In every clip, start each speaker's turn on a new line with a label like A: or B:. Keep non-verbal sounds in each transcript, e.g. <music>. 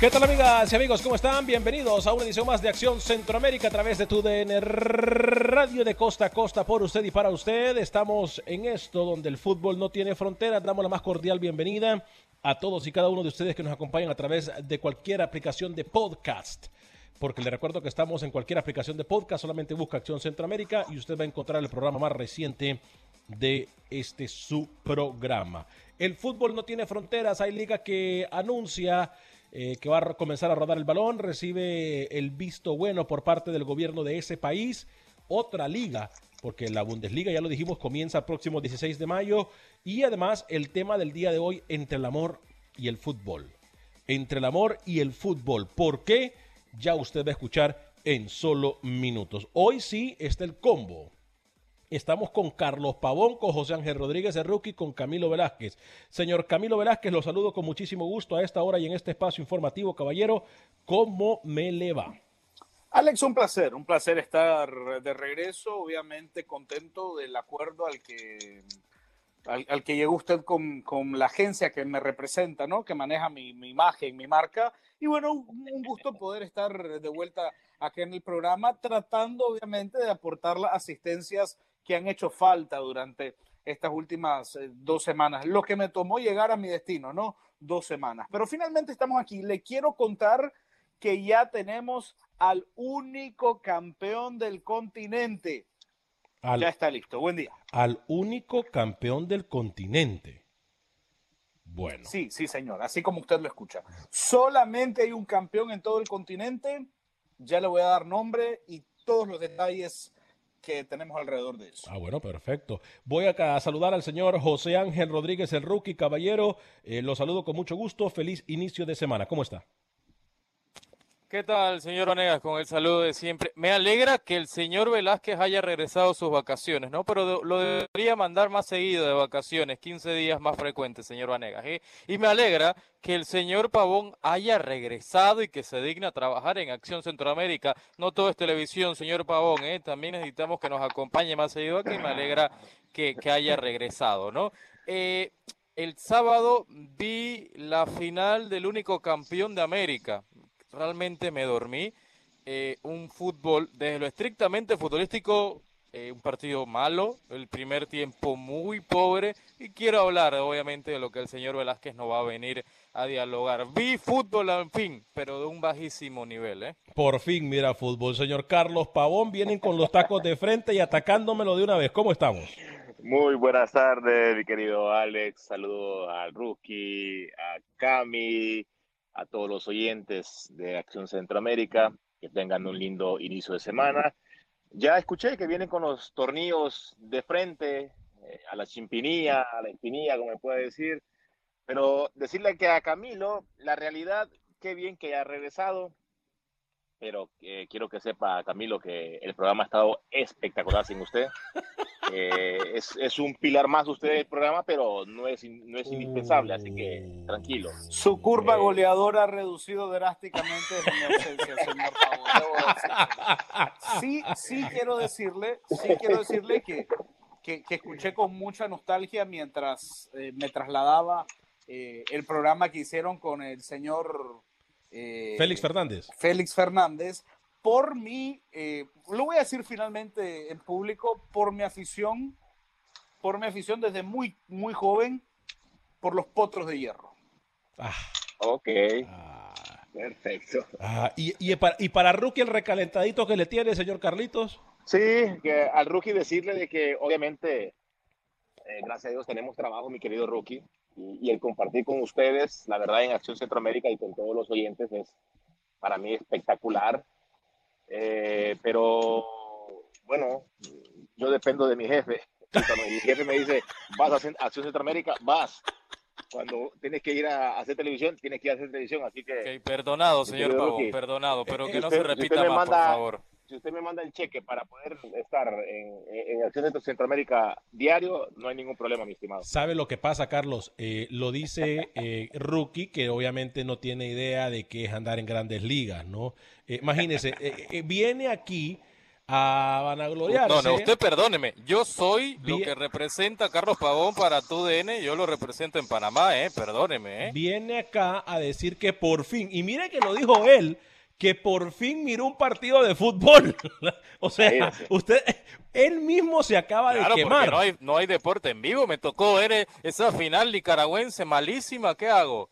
A: ¿Qué tal amigas y amigos? ¿Cómo están? Bienvenidos a una edición más de Acción Centroamérica a través de tu DN Radio de Costa a Costa por usted y para usted. Estamos en esto donde el fútbol no tiene fronteras. Damos la más cordial bienvenida a todos y cada uno de ustedes que nos acompañan a través de cualquier aplicación de podcast. Porque le recuerdo que estamos en cualquier aplicación de podcast, solamente busca Acción Centroamérica y usted va a encontrar el programa más reciente de este su programa. El fútbol no tiene fronteras, hay liga que anuncia eh, que va a comenzar a rodar el balón, recibe el visto bueno por parte del gobierno de ese país. Otra liga, porque la Bundesliga, ya lo dijimos, comienza el próximo 16 de mayo. Y además el tema del día de hoy, entre el amor y el fútbol. Entre el amor y el fútbol. ¿Por qué? Ya usted va a escuchar en solo minutos. Hoy sí está el combo. Estamos con Carlos Pavón, con José Ángel Rodríguez de Rookie, con Camilo Velázquez. Señor Camilo Velázquez, lo saludo con muchísimo gusto a esta hora y en este espacio informativo, caballero. ¿Cómo me le va?
B: Alex, un placer, un placer estar de regreso, obviamente contento del acuerdo al que, al, llegó usted con, con, la agencia que me representa, ¿no? que maneja mi, mi imagen, mi marca. Y bueno, un, un gusto poder estar de vuelta aquí en el programa, tratando obviamente de aportar las asistencias que han hecho falta durante estas últimas eh, dos semanas. Lo que me tomó llegar a mi destino, ¿no? Dos semanas. Pero finalmente estamos aquí. Le quiero contar que ya tenemos al único campeón del continente. ya está listo. Buen día.
A: Al único campeón del continente. Bueno.
B: Sí, sí, señor. Así como usted lo escucha. Solamente hay un campeón en todo el continente. Ya le voy a dar nombre y todos los detalles que tenemos alrededor de eso.
A: Ah, bueno, perfecto. Voy acá a saludar al señor José Ángel Rodríguez, el rookie caballero. Eh, lo saludo con mucho gusto. Feliz inicio de semana. ¿Cómo está?
C: ¿Qué tal, señor Vanegas? Con el saludo de siempre. Me alegra que el señor Velázquez haya regresado sus vacaciones, ¿no? Pero lo debería mandar más seguido de vacaciones, 15 días más frecuentes, señor Vanegas. ¿eh? Y me alegra que el señor Pavón haya regresado y que se digna a trabajar en Acción Centroamérica. No todo es televisión, señor Pavón, ¿eh? También necesitamos que nos acompañe más seguido aquí. Me alegra que, que haya regresado, ¿no? Eh, el sábado vi la final del único campeón de América realmente me dormí. Eh, un fútbol, desde lo estrictamente futbolístico, eh, un partido malo, el primer tiempo muy pobre, y quiero hablar obviamente de lo que el señor Velázquez no va a venir a dialogar. Vi fútbol, en fin, pero de un bajísimo nivel. ¿eh?
A: Por fin, mira fútbol. Señor Carlos Pavón, vienen con los tacos de frente y atacándomelo de una vez. ¿Cómo estamos?
D: Muy buenas tardes, mi querido Alex. Saludos al Rookie, a Cami, a todos los oyentes de Acción Centroamérica, que tengan un lindo inicio de semana. Ya escuché que vienen con los tornillos de frente, eh, a la chimpinía, a la espinilla, como me puede decir. Pero decirle que a Camilo, la realidad, qué bien que haya regresado, pero eh, quiero que sepa, Camilo, que el programa ha estado espectacular sin usted. <laughs> Eh, es, es, un pilar más usted del programa, pero no es, no es indispensable, así que tranquilo.
B: Su curva eh, goleadora ha reducido drásticamente desde mi ausencia, <laughs> señor Pablo. Sí, sí quiero decirle, sí quiero decirle que, que, que escuché con mucha nostalgia mientras eh, me trasladaba eh, el programa que hicieron con el señor
A: eh, Félix Fernández.
B: Félix Fernández, por mi, eh, lo voy a decir finalmente en público, por mi afición, por mi afición desde muy, muy joven, por los potros de hierro.
D: Ah. Ok. Ah. Perfecto.
A: Ah, ¿y, y, para, ¿Y para Rookie el recalentadito que le tiene, señor Carlitos?
D: Sí, que al Rookie decirle de que obviamente, eh, gracias a Dios, tenemos trabajo, mi querido Rookie y, el compartir con ustedes, la verdad, en Acción Centroamérica y con todos los oyentes es para mí espectacular. Eh, pero bueno, yo dependo de mi jefe. cuando mi jefe me dice, vas a Acción Centroamérica, vas. Cuando tienes que ir a hacer televisión, tienes que ir a hacer televisión. Así que.
C: perdonado, señor Pavón, perdonado, pero que no se repita más, por favor
D: si usted me manda el cheque para poder estar en, en el Centro Centroamérica diario, no hay ningún problema, mi estimado.
A: ¿Sabe lo que pasa, Carlos? Eh, lo dice eh, Rookie, que obviamente no tiene idea de qué es andar en grandes ligas, ¿no? Eh, imagínese, viene aquí a vanagloriarse.
C: No, no, usted perdóneme. Yo soy lo que representa a Carlos Pavón para tu DN. Yo lo represento en Panamá, ¿eh? Perdóneme, ¿eh?
A: Viene acá a decir que por fin, y mire que lo dijo él, que por fin miró un partido de fútbol. <laughs> o sea, usted, él mismo se acaba de quemar.
C: No hay, no hay deporte en vivo. Me tocó ver esa final nicaragüense malísima. ¿Qué hago?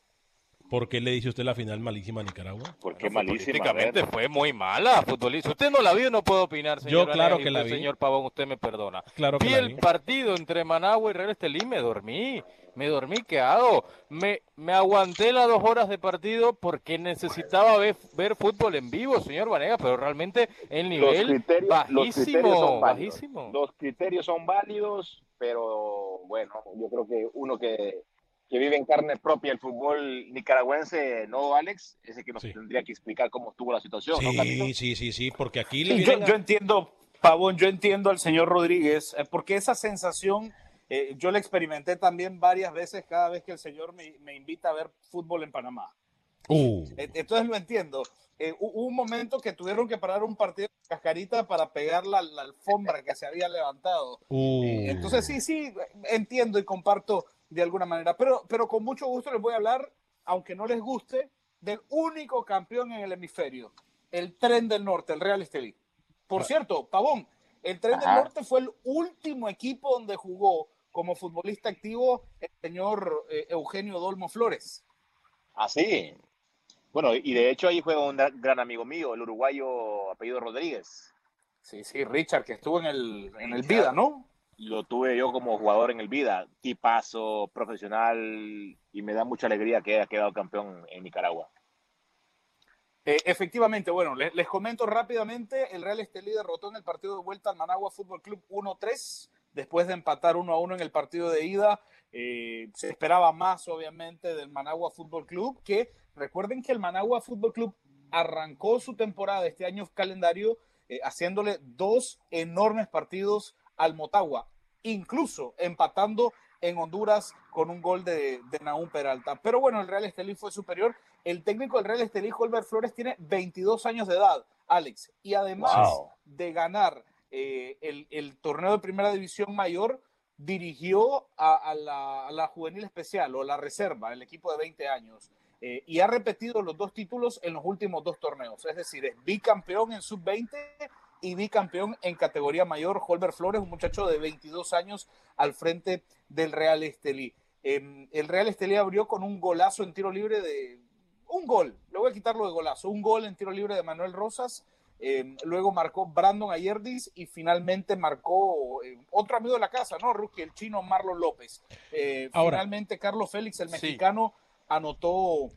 A: ¿Por qué le dice usted la final malísima a Nicaragua?
C: Porque malísima. fue muy mala, futbolista. Usted no la vio, no puedo opinar, señor.
A: Yo claro que la vi.
C: Señor Pavón, usted me perdona.
A: Claro que
C: vi
A: la
C: el partido entre Managua y Real Estelí, me dormí. Me dormí, ¿qué hago? Me, me aguanté las dos horas de partido porque necesitaba ver, ver fútbol en vivo, señor Vanega, pero realmente el nivel bajísimo, bajísimo.
D: Los criterios son válidos, pero bueno, yo creo que uno que que vive en carne propia el fútbol nicaragüense, ¿no, Alex? Ese que nos tendría que explicar cómo estuvo la situación,
A: sí, Sí, sí, sí, porque aquí
B: yo, yo, entiendo, Pavón, yo entiendo al señor Rodríguez, eh, porque esa sensación eh, yo la experimenté también varias veces cada vez que el señor me, me invita a ver fútbol en Panamá.
A: Uh.
B: Eh, entonces lo entiendo. hubo un momento que tuvieron que parar un partido de cascarita para pegar la, la alfombra que se había levantado.
A: Uh.
B: entonces sí, sí, entiendo y comparto de alguna manera. Pero, pero con mucho gusto les voy a hablar, aunque no les guste, del único campeón en el hemisferio, el Tren del Norte, el Real Estelí. Por ah. cierto, Pavón, el Tren del Norte fue el último equipo donde jugó como futbolista activo el señor eh, Eugenio Dolmo Flores.
D: Ah, sí. Bueno, y de hecho ahí fue un gran amigo mío, el uruguayo apellido Rodríguez.
B: Sí, sí, Richard, que estuvo en el, en el Vida, ¿no?
D: lo tuve yo como jugador en el vida, tipazo, profesional, y me da mucha alegría que haya quedado campeón en Nicaragua.
B: Eh, efectivamente, bueno, les, comento rápidamente, el Real Estelí derrotó en el partido de vuelta al Managua Fútbol Club 1-3, después de empatar 1-1 en el partido de ida. Eh, se esperaba más, obviamente, del Managua Fútbol Club, que recuerden que el Managua Fútbol Club arrancó su temporada este año calendario eh, haciéndole dos enormes partidos al Motagua, incluso empatando en Honduras con un gol de, de Naúm Peralta. Pero bueno, el Real Estelí fue superior. El técnico del Real Estelí, Holbert Flores, tiene 22 años de edad, Alex. Y además de ganar eh, el, torneo de primera división mayor, dirigió a, la, juvenil especial o la reserva, el equipo de 20 años. Eh, y ha repetido los dos títulos en los últimos dos torneos. Es decir, es bicampeón en sub-20 y bicampeón en categoría mayor, Holber Flores, un muchacho de 22 años al frente del Real Estelí. Em, el Real Estelí abrió con un golazo en tiro libre de... Un gol, le voy a quitarlo de golazo, un gol en tiro libre de Manuel Rosas. Em, luego marcó Brandon Ayerdis y finalmente marcó eh, otro amigo de la casa, ¿no? Rookie, el chino Marlon López. Eh, finalmente Carlos Félix, el mexicano, anotó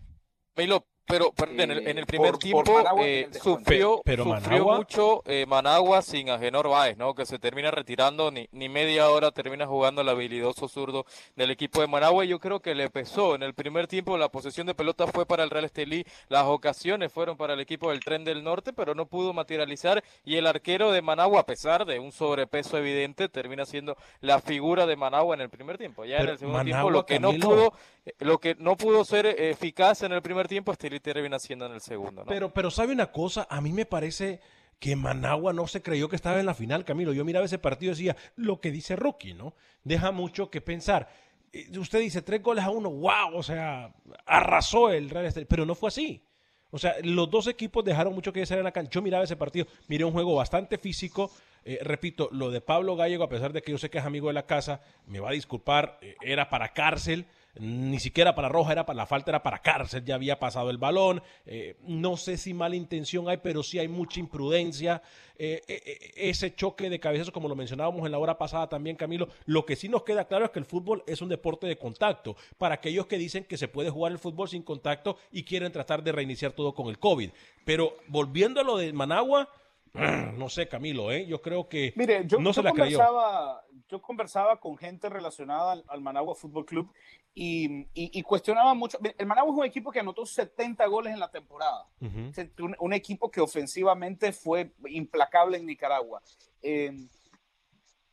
C: Pero, pero en, el, en el
B: Eh,
C: primer
B: por- por
C: tiempo
B: Managua en
C: eh, sufrió,
A: Pero
C: sufrió
A: Managua-
C: mucho eh, Managua sin Agenor Báez, ¿no? Que se termina retirando, ni, ni media hora termina jugando el habilidoso zurdo del equipo de Managua. Y yo creo que le pesó. En el primer tiempo la posesión de pelota fue para el Real Estelí, las ocasiones fueron para el equipo del Tren del Norte, pero no pudo materializar. Y el arquero de Managua, a pesar de un sobrepeso evidente, termina siendo la figura de Managua en el primer tiempo. Ya en
A: Pero
C: el segundo tiempo,
A: Managua,
C: lo que no pudo eh, lo que no pudo ser eh, eficaz en el primer tiempo, Estelí termina siendo en el segundo, ¿no?
A: Pero, pero sabe una cosa, a mí me parece que Managua no se creyó que estaba en la final, Camilo. Yo miraba ese partido y decía, lo que dice Rookie, ¿no? Deja mucho que pensar. Eh, Usted dice tres goles a uno, wow, o sea, arrasó el Real Estelí, pero no fue así. O sea, los dos equipos dejaron mucho que desear en la cancha. Yo miraba ese partido, miré un juego bastante físico. Eh, repito, lo de Pablo Gallego, a pesar de que yo sé que es amigo de la casa, me va a disculpar, eh, era para cárcel, ni siquiera para roja, era para la falta, era para cárcel, ya había pasado el balón. Eh, no sé si mala intención hay, pero sí hay mucha imprudencia. Eh, eh, ese choque de cabezazos, como lo mencionábamos en la hora pasada también, Camilo, lo que sí nos queda claro es que el fútbol es un deporte de contacto. Para aquellos que dicen que se puede jugar el fútbol sin contacto y quieren tratar de reiniciar todo con el COVID. Pero volviendo a lo de Managua, <clears throat> no sé, Camilo, ¿eh? yo creo que
B: Mire, yo,
A: no se
B: yo
A: la creyó.
B: conversaba, yo conversaba con gente relacionada al, al Managua Fútbol Club y, y, y cuestionaba mucho. El Managua es un equipo que anotó 70 goles en la temporada. Un, un equipo que ofensivamente fue implacable en Nicaragua. Eh,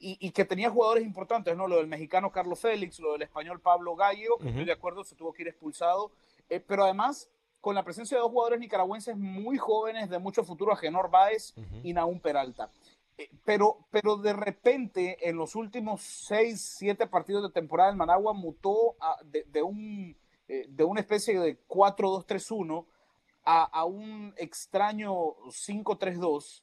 B: y, y que tenía jugadores importantes, ¿no? Lo del mexicano Carlos Félix, lo del español Pablo Gallo, que estoy de acuerdo, se tuvo que ir expulsado. Eh, pero además, con la presencia de dos jugadores nicaragüenses muy jóvenes, de mucho futuro, Agenor Báez y Naún Peralta. Eh, pero, pero de repente, en los últimos seis, siete partidos de temporada, el Managua mutó a- de, de un, eh, de una especie de 4-2-3-1 a, a un extraño 5-3-2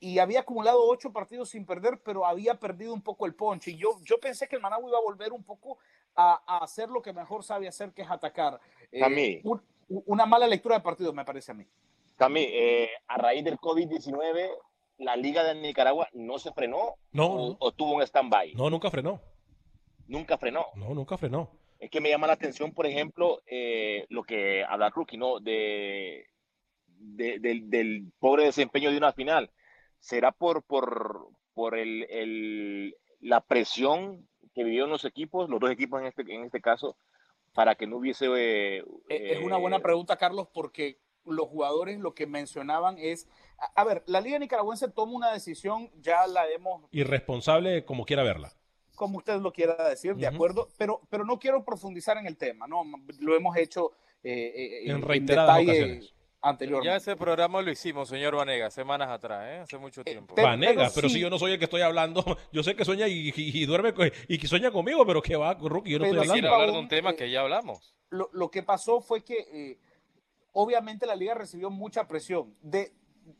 B: y había acumulado ocho partidos sin perder, pero había perdido un poco el punch. Y yo, yo pensé que el Managua iba a volver un poco a, a hacer lo que mejor sabe hacer, que es atacar. Eh,
D: A mí.
B: un- una mala lectura de partido, me parece a mí.
D: Cami, eh, a raíz del COVID-19, la Liga de Nicaragua no se frenó
A: No,
D: o,
A: no.
D: o tuvo un stand-by.
A: No, nunca frenó.
D: Nunca frenó.
A: No, nunca frenó.
D: Es que me llama la atención, por ejemplo, eh, lo que habla Rookie, ¿no? De, de- del, del pobre desempeño de una final. ¿Será por, por, por el, el- la presión que vivieron los equipos, los dos equipos en este, en este caso, para que no hubiese... eh,
B: Eh, Es una buena
D: eh,
B: pregunta, Carlos, porque los jugadores lo que mencionaban es, a, a ver, la Liga Nicaragüense toma una decisión, ya la hemos,
A: Irresponsable como quiera verla.
B: como usted lo quiera decir, de acuerdo, pero, pero no quiero profundizar en el tema, ¿no? Lo hemos hecho eh, eh,
A: En reiteradas
B: detalle
A: ocasiones.
B: Anteriormente.
C: Ya ese programa lo hicimos, señor Vanega, semanas atrás, ¿eh? hace mucho tiempo.
B: pero-
A: Vanega, pero,
B: sí.
A: si yo no soy el que estoy hablando, <laughs> yo sé que sueña y, y- y duerme y que sueña conmigo, pero que va, Rookie, yo no
B: Pero
A: estoy hablando.
C: hablar de un tema
B: eh,
C: que ya hablamos.
B: lo, lo que pasó fue que eh, obviamente la liga recibió mucha presión de,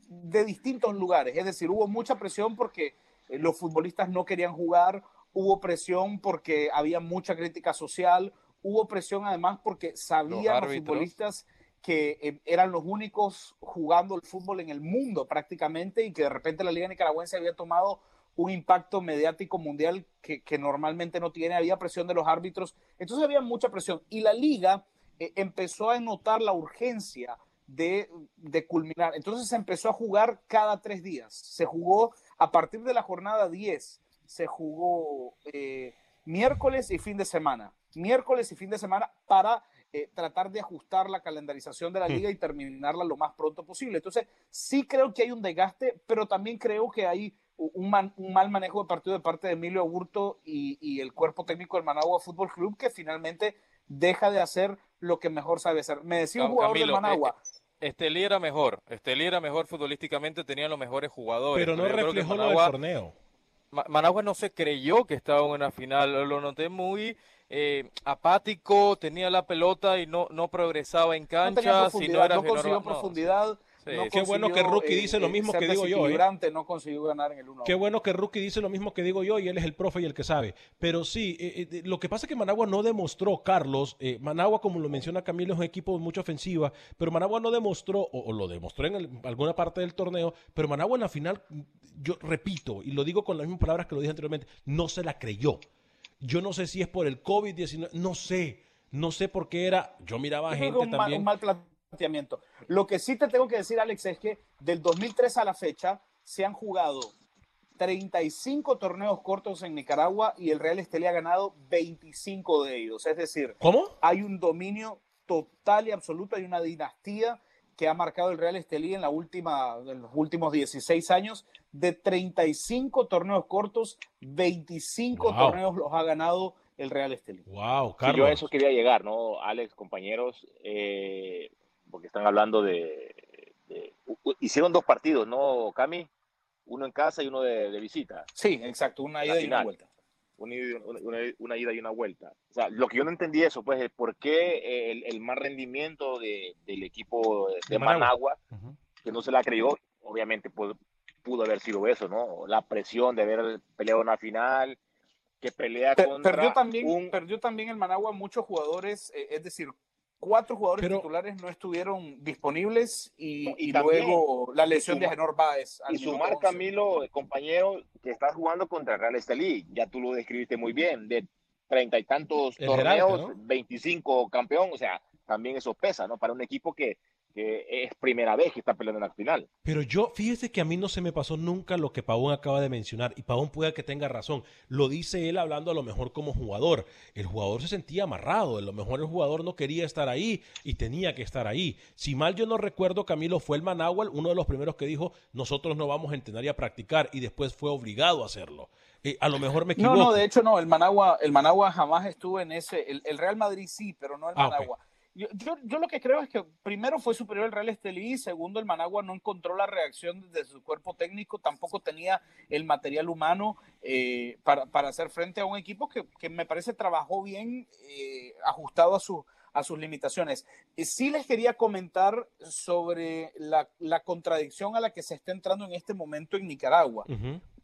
B: de distintos lugares. Es decir, hubo mucha presión porque eh, los futbolistas no querían jugar, hubo presión porque había mucha crítica social, hubo presión además porque sabían los,
C: árbitros.
B: futbolistas que eh, eran los únicos jugando el fútbol en el mundo prácticamente y que de repente la liga nicaragüense había tomado un impacto mediático mundial que, normalmente no tiene, había presión de los árbitros, entonces había mucha presión. Y la liga eh, empezó a notar la urgencia de, de culminar, entonces se empezó a jugar cada tres días, se jugó a partir de la jornada 10, se jugó eh, miércoles y fin de semana, miércoles y fin de semana para eh, tratar de ajustar la calendarización de la
A: Hmm.
B: liga y terminarla lo más pronto posible. Entonces, sí creo que hay un desgaste, pero también creo que hay un, man- un mal manejo de partido de parte de Emilio Aburto y, y el cuerpo técnico del Managua Fútbol Club, que finalmente deja de hacer lo que mejor sabe hacer. Me decía un jugador
C: Camilo,
B: del Managua,
C: Estelí era mejor, Estelí era mejor futbolísticamente, tenía los mejores jugadores.
A: Pero no
C: yo creo que
A: reflejó lo del
C: Managua-
A: torneo.
C: Ma- Managua no se creyó que estaba en una final, lo noté muy eh, apático, tenía la pelota y no, no progresaba en
B: no
C: cancha, si no era
B: no consiguió
C: no,
B: profundidad.
C: Sí,
B: no.
A: Qué bueno que Rookie dice lo mismo
B: ser
A: que digo yo, ¿eh?
B: No consiguió ganar en el 1
A: Qué bueno que Rookie dice lo mismo que digo yo y él es el profe y el que sabe. Pero sí, eh, eh, lo que pasa es que Managua no demostró, Carlos, eh, Managua, como lo menciona Camilo, es un equipo de mucha ofensiva, pero Managua no demostró, o, o lo demostró en el- alguna parte del torneo, pero Managua en la final, yo repito, y lo digo con las mismas palabras que lo dije anteriormente, no se la creyó. Yo no sé si es por el COVID-19, no sé, no sé por qué era, yo miraba a gente
B: mal,
A: también.
B: un mal planteamiento. Lo que sí te tengo que decir, Alex, es que del 2003 a la fecha se han jugado 35 torneos cortos en Nicaragua y el Real Estelí ha ganado 25 de ellos. Es decir,
A: ¿Cómo?
B: hay un dominio total y absoluto, hay una dinastía que ha marcado el Real Estelí en, la última, en los últimos 16 años. De 35 torneos cortos, 25
A: Wow.
B: torneos los ha ganado el Real Estelí.
A: Wow,
D: Sí,
A: Carlos.
D: yo a eso quería llegar, ¿no, Alex, compañeros? Eh, porque están hablando de, Hicieron dos partidos, ¿no, Cami? Uno en casa y uno de, de visita.
B: Sí, exacto, una ida y una vuelta.
D: Una, ida- una- una- una ida y una vuelta. O sea, lo que yo no entendí eso, pues, es por qué el, el mal rendimiento de- del equipo de,
A: De Managua.
D: Que no se la creyó, obviamente pudo, pudo haber sido eso, ¿no? La presión de haber peleado una final, que pelea
B: Per-
D: contra
B: perdió, también,
D: un...
B: perdió también el Managua muchos jugadores, eh, es decir, cuatro jugadores
A: Pero-
B: titulares no estuvieron disponibles y,
D: Y
B: y
D: también-
B: luego la lesión
D: y
B: de Genor Báez. al
D: Y sumar,
B: 11.
D: Camilo, compañero, que estás jugando contra Real Estelí, ya tú lo describiste muy bien, de treinta y tantos
A: El
D: torneos,
A: Geraldo, ¿no?
D: 25 campeón, o sea, también eso pesa, ¿no? Para un equipo que, que es primera vez que está peleando en la final.
A: Pero yo, fíjese que a mí no se me pasó nunca lo que Pavón acaba de mencionar, y Pavón puede que tenga razón. Lo dice él hablando a lo mejor como jugador. El jugador se sentía amarrado, a lo mejor el jugador no quería estar ahí y tenía que estar ahí. Si mal yo no recuerdo, Camilo, fue el Manáhual uno de los primeros que dijo, nosotros no vamos a entrenar y a practicar, y después fue obligado a hacerlo. Eh, a lo mejor me
B: No,
A: equivoco.
B: no, de hecho no, el Managua, el Managua jamás estuvo en ese, el, el Real Madrid sí, pero no el
A: Ah, ok.
B: Yo, yo, yo lo que creo es que primero fue superior el Real Estelí, segundo el Managua no encontró la reacción de su cuerpo técnico, tampoco tenía el material humano eh, para, para hacer frente a un equipo que, que me parece trabajó bien eh, ajustado a, su, a sus limitaciones. Y sí les quería comentar sobre la, la contradicción a la que se está entrando en este momento en Nicaragua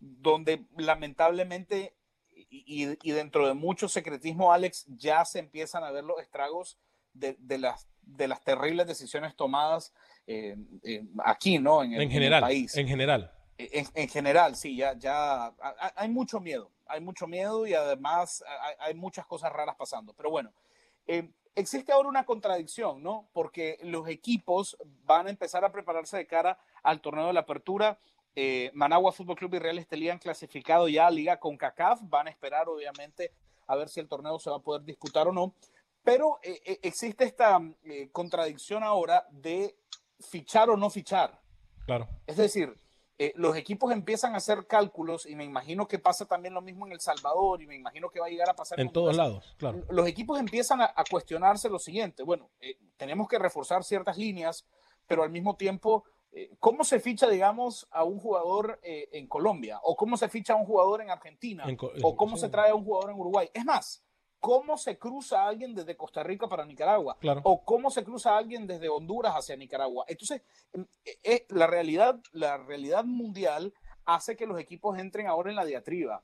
B: donde lamentablemente y, y- y dentro de mucho secretismo, Alex, ya se empiezan a ver los estragos de, de las, de las terribles decisiones tomadas eh, eh, aquí, ¿no? En el,
A: En
B: en el
A: general,
B: país.
A: en general.
B: En, en general, sí, ya, ya ha- ha- hay mucho miedo, hay mucho miedo y además hay, hay muchas cosas raras pasando. Pero bueno, eh, existe ahora una contradicción, ¿no? Porque los equipos van a empezar a prepararse de cara al torneo de la apertura. Eh, Managua Fútbol Club y Real Estelí han clasificado ya a Liga con CACAF. Van a esperar, obviamente, a ver si el torneo se va a poder disputar o no. Pero eh, eh, existe esta eh, contradicción ahora de fichar o no fichar.
A: Claro.
B: Es decir, eh, los equipos empiezan a hacer cálculos y me imagino que pasa también lo mismo en El Salvador y me imagino que va a llegar a pasar
A: En todos lados, claro.
B: Los equipos empiezan a, a cuestionarse lo siguiente, bueno, eh, tenemos que reforzar ciertas líneas, pero al mismo tiempo, eh, ¿cómo se ficha, digamos, a un jugador en Colombia? ¿O cómo se ficha a un jugador en Argentina?
A: En
B: ¿O cómo
A: sí.
B: se trae a un jugador en Uruguay? Es más, ¿cómo se cruza alguien desde Costa Rica para Nicaragua?
A: Claro.
B: o cómo se cruza alguien desde Honduras hacia Nicaragua. Entonces, em, eh, eh, la realidad, la realidad mundial hace que los equipos entren ahora en la diatriba.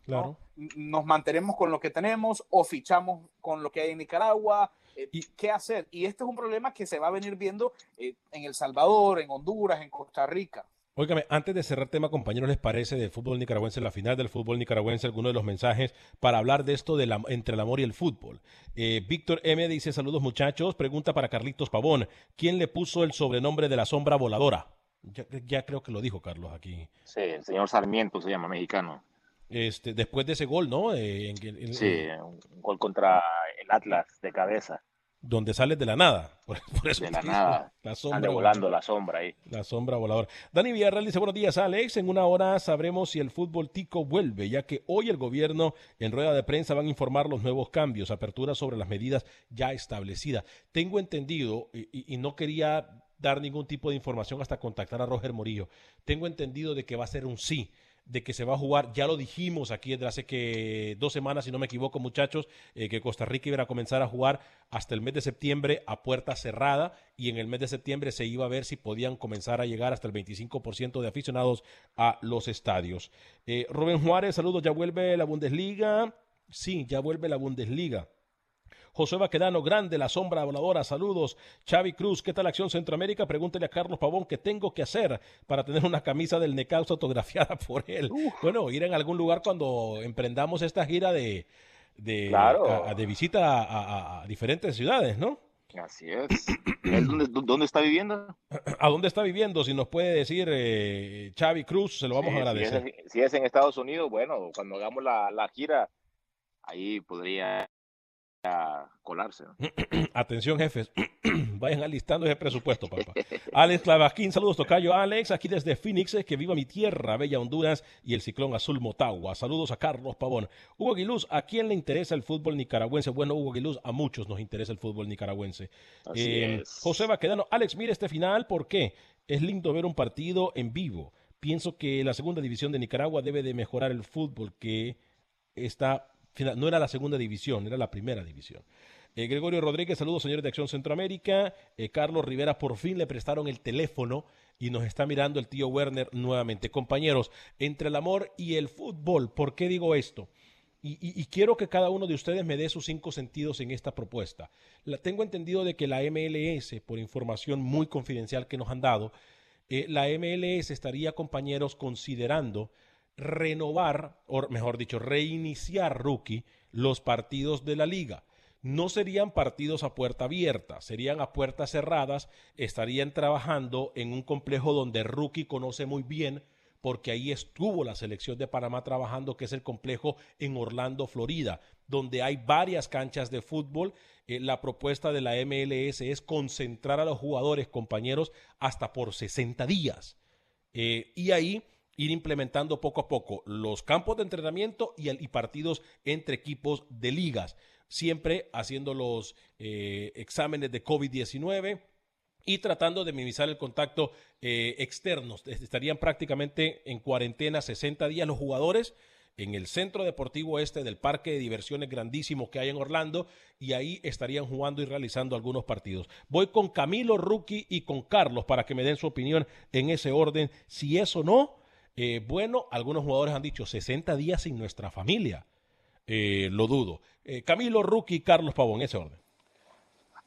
B: Nos mantenemos con lo que tenemos o fichamos con lo que hay en Nicaragua. eh,
A: Y-
B: ¿Qué hacer? Y este es un problema que se va a venir viendo eh, en El Salvador, en Honduras, en Costa Rica.
A: Óigame, antes de cerrar tema, compañeros, ¿les parece del fútbol nicaragüense, la final del fútbol nicaragüense, alguno de los mensajes para hablar de esto de la- entre el amor y el fútbol? Eh, Víctor M. dice, saludos muchachos, pregunta para Carlitos Pavón, ¿quién le puso el sobrenombre de la sombra voladora? Ya, ya creo que lo dijo Carlos aquí.
D: Sí, el señor Sarmiento se llama, mexicano.
A: Este, después de ese gol, ¿no? Eh, en- en-
D: Sí, un gol contra el Atlas de cabeza,
A: Donde sales de la nada. <laughs> Por, por eso
D: de la nada.
A: La sombra
D: volando la sombra ahí.
A: La sombra voladora. Dani Villarreal dice, buenos días Alex, en una hora sabremos si el fútbol tico vuelve, ya que hoy el gobierno en rueda de prensa van a informar los nuevos cambios, apertura sobre las medidas ya establecidas. Tengo entendido, y, y- y no quería dar ningún tipo de información hasta contactar a Roger Morillo, tengo entendido de que va a ser un sí de que se va a jugar, ya lo dijimos aquí desde hace que dos semanas, si no me equivoco, muchachos, eh, que Costa Rica iba a comenzar a jugar hasta el mes de septiembre a puerta cerrada y en el mes de septiembre se iba a ver si podían comenzar a llegar hasta el 25% de aficionados a los estadios. Eh, Rubén Juárez, saludos, ya vuelve la Bundesliga. Sí, ya vuelve la Bundesliga. José Baquedano, grande, la sombra voladora, saludos. Xavi Cruz, ¿qué tal Acción Centroamérica? Pregúntele a Carlos Pavón qué tengo que hacer para tener una camisa del Necaus autografiada <laughs> por él. Bueno, ir en algún lugar cuando emprendamos esta gira de, de,
D: Claro.
A: a- a- de visita a, diferentes ciudades, ¿no?
D: Así es. dónde, dónde, está viviendo? <clears throat>
A: ¿A dónde está viviendo? Si nos puede decir eh, Xavi Cruz, se lo vamos a agradecer.
D: Si es, en Estados Unidos, bueno, cuando hagamos la, la gira, ahí podría colarse. <clears throat>
A: Atención, jefes. <clears throat> Vayan alistando ese presupuesto, papá. Alex Clavasquín, saludos, Tocayo. Alex, aquí desde Phoenix, que viva mi tierra, Bella Honduras y el ciclón azul Motagua. Saludos a Carlos Pavón. Hugo Aguiluz, ¿a quién le interesa el fútbol nicaragüense? Bueno, Hugo Aguiluz, a muchos nos interesa el fútbol nicaragüense. Eh, José Baquedano, Alex, mire este final, ¿por qué? Es lindo ver un partido en vivo. Pienso que la segunda división de Nicaragua debe de mejorar el fútbol que está no era la segunda división, era la primera división. Eh, Gregorio Rodríguez, saludos señores de Acción Centroamérica. Eh, Carlos Rivera, por fin le prestaron el teléfono y nos está mirando el tío Werner nuevamente. Compañeros, entre el amor y el fútbol, ¿por qué digo esto? Y, quiero que cada uno de ustedes me dé sus cinco sentidos en esta propuesta. La, tengo entendido de que la MLS, por información muy confidencial que nos han dado, eh, la MLS estaría, compañeros, considerando renovar, o mejor dicho, reiniciar, rookie, los partidos de la liga. No serían partidos a puerta abierta, serían a puertas cerradas, estarían trabajando en un complejo donde rookie conoce muy bien, porque ahí estuvo la selección de Panamá trabajando, que es el complejo en Orlando, Florida, donde hay varias canchas de fútbol. Eh, la propuesta de la MLS es concentrar a los jugadores, compañeros, hasta por 60 días. Eh, y ahí ir implementando poco a poco los campos de entrenamiento y, partidos entre equipos de ligas, siempre haciendo los eh, exámenes de COVID-19 y tratando de minimizar el contacto eh, externo. Estarían prácticamente en cuarentena 60 días los jugadores en el centro deportivo este del parque de diversiones grandísimo que hay en Orlando y ahí estarían jugando y realizando algunos partidos. Voy con Camilo Rookie y con Carlos para que me den su opinión en ese orden, si eso no eh, bueno, algunos jugadores han dicho 60 días sin nuestra familia. Eh, lo dudo. Eh, Camilo, Rookie, Carlos Pavón, ese orden.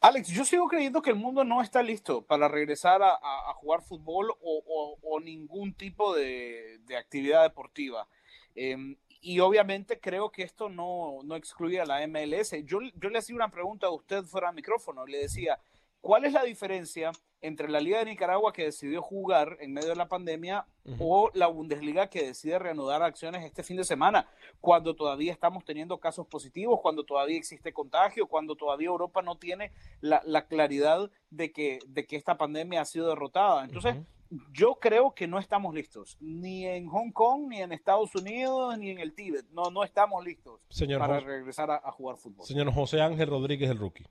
B: Alex, yo sigo creyendo que el mundo no está listo para regresar a, jugar fútbol o, ningún tipo de, actividad deportiva. Em, y obviamente creo que esto no, no excluye a la MLS. Yo, yo le hacía una pregunta a usted fuera de micrófono. Le decía, ¿Cuál es la diferencia entre la Liga de Nicaragua que decidió jugar en medio de la pandemia o la Bundesliga que decide reanudar acciones este fin de semana, cuando todavía estamos teniendo casos positivos, cuando todavía existe contagio, cuando todavía Europa no tiene la, claridad de que, de que esta pandemia ha sido derrotada? Entonces, yo creo que no estamos listos, ni en Hong Kong, ni en Estados Unidos, ni en el Tíbet. No, no estamos listos para regresar a, a jugar fútbol.
A: Señor José Ángel Rodríguez, el rookie.